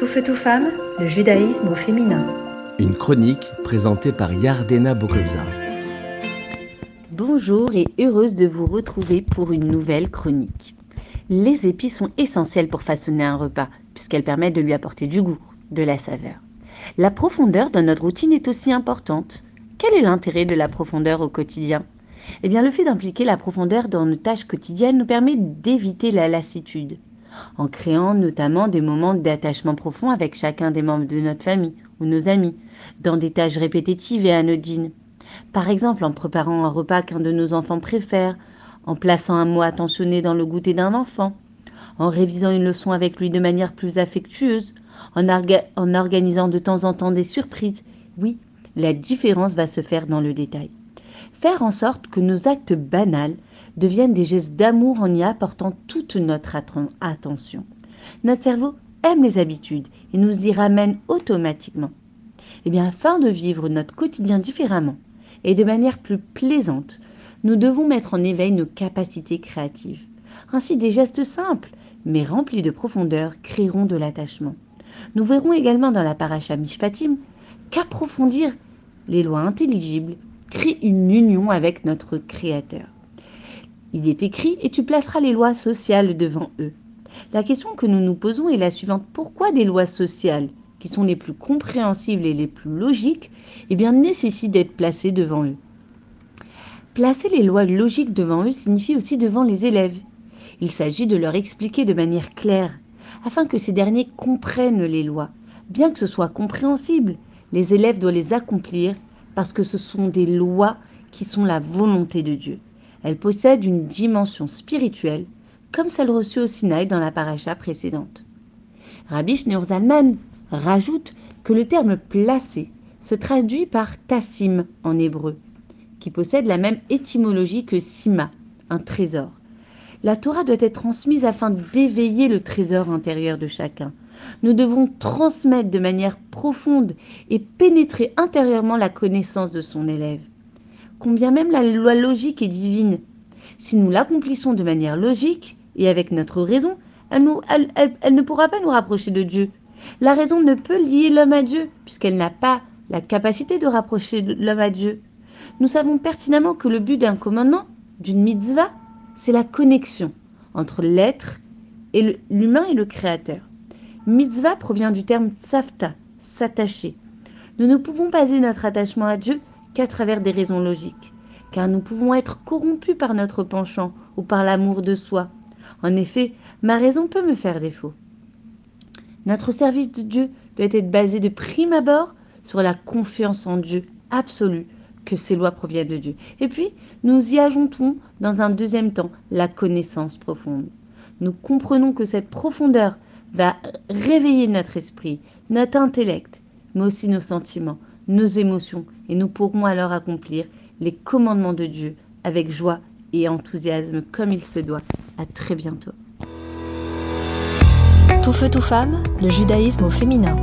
Tout feu, tout femme, le judaïsme au féminin. Une chronique présentée par Yardena Bokobza. Bonjour et heureuse de vous retrouver pour une nouvelle chronique. Les épices sont essentielles pour façonner un repas, puisqu'elles permettent de lui apporter du goût, de la saveur. La profondeur dans notre routine est aussi importante. Quel est l'intérêt de la profondeur au quotidien? Eh bien, le fait d'impliquer la profondeur dans nos tâches quotidiennes nous permet d'éviter la lassitude, en créant notamment des moments d'attachement profond avec chacun des membres de notre famille ou nos amis, dans des tâches répétitives et anodines. Par exemple, en préparant un repas qu'un de nos enfants préfère, en plaçant un mot attentionné dans le goûter d'un enfant, en révisant une leçon avec lui de manière plus affectueuse, en, organisant de temps en temps des surprises. Oui, la différence va se faire dans le détail. Faire en sorte que nos actes banals deviennent des gestes d'amour en y apportant toute notre attention. Notre cerveau aime les habitudes et nous y ramène automatiquement. Eh bien, afin de vivre notre quotidien différemment et de manière plus plaisante, nous devons mettre en éveil nos capacités créatives. Ainsi, des gestes simples, mais remplis de profondeur, créeront de l'attachement. Nous verrons également dans la paracha Mishpatim qu'approfondir les lois intelligibles crée une union avec notre Créateur. Il est écrit et tu placeras les lois sociales devant eux. La question que nous nous posons est la suivante. Pourquoi des lois sociales, qui sont les plus compréhensibles et les plus logiques, eh bien, nécessitent d'être placées devant eux? Placer les lois logiques devant eux signifie aussi devant les élèves. Il s'agit de leur expliquer de manière claire, afin que ces derniers comprennent les lois. Bien que ce soit compréhensible, les élèves doivent les accomplir parce que ce sont des lois qui sont la volonté de Dieu. Elles possèdent une dimension spirituelle, comme celle reçue au Sinaï dans la paracha précédente. Rabbi Shneur Zalman rajoute que le terme placé se traduit par tassim en hébreu, qui possède la même étymologie que sima, un trésor. La Torah doit être transmise afin d'éveiller le trésor intérieur de chacun. Nous devons transmettre de manière profonde et pénétrer intérieurement la connaissance de son élève combien même la loi logique est divine. Si nous l'accomplissons de manière logique et avec notre raison, elle, ne pourra pas nous rapprocher de Dieu. La raison ne peut lier l'homme à Dieu, puisqu'elle n'a pas la capacité de rapprocher l'homme à Dieu. Nous savons pertinemment que le but d'un commandement, d'une mitzvah, c'est la connexion entre l'être et l'humain et le créateur. Mitzvah provient du terme tsafta, s'attacher. Nous ne pouvons baser notre attachement à Dieu qu'à travers des raisons logiques, car nous pouvons être corrompus par notre penchant ou par l'amour de soi. En effet, ma raison peut me faire défaut. Notre service de Dieu doit être basé de prime abord sur la confiance en Dieu absolue que ces lois proviennent de Dieu. Et puis, nous y ajoutons dans un deuxième temps la connaissance profonde. Nous comprenons que cette profondeur va réveiller notre esprit, notre intellect, mais aussi nos sentiments, nos émotions et nous pourrons alors accomplir les commandements de Dieu avec joie et enthousiasme comme il se doit. À très bientôt. Tout feu, tout femme, le judaïsme au féminin.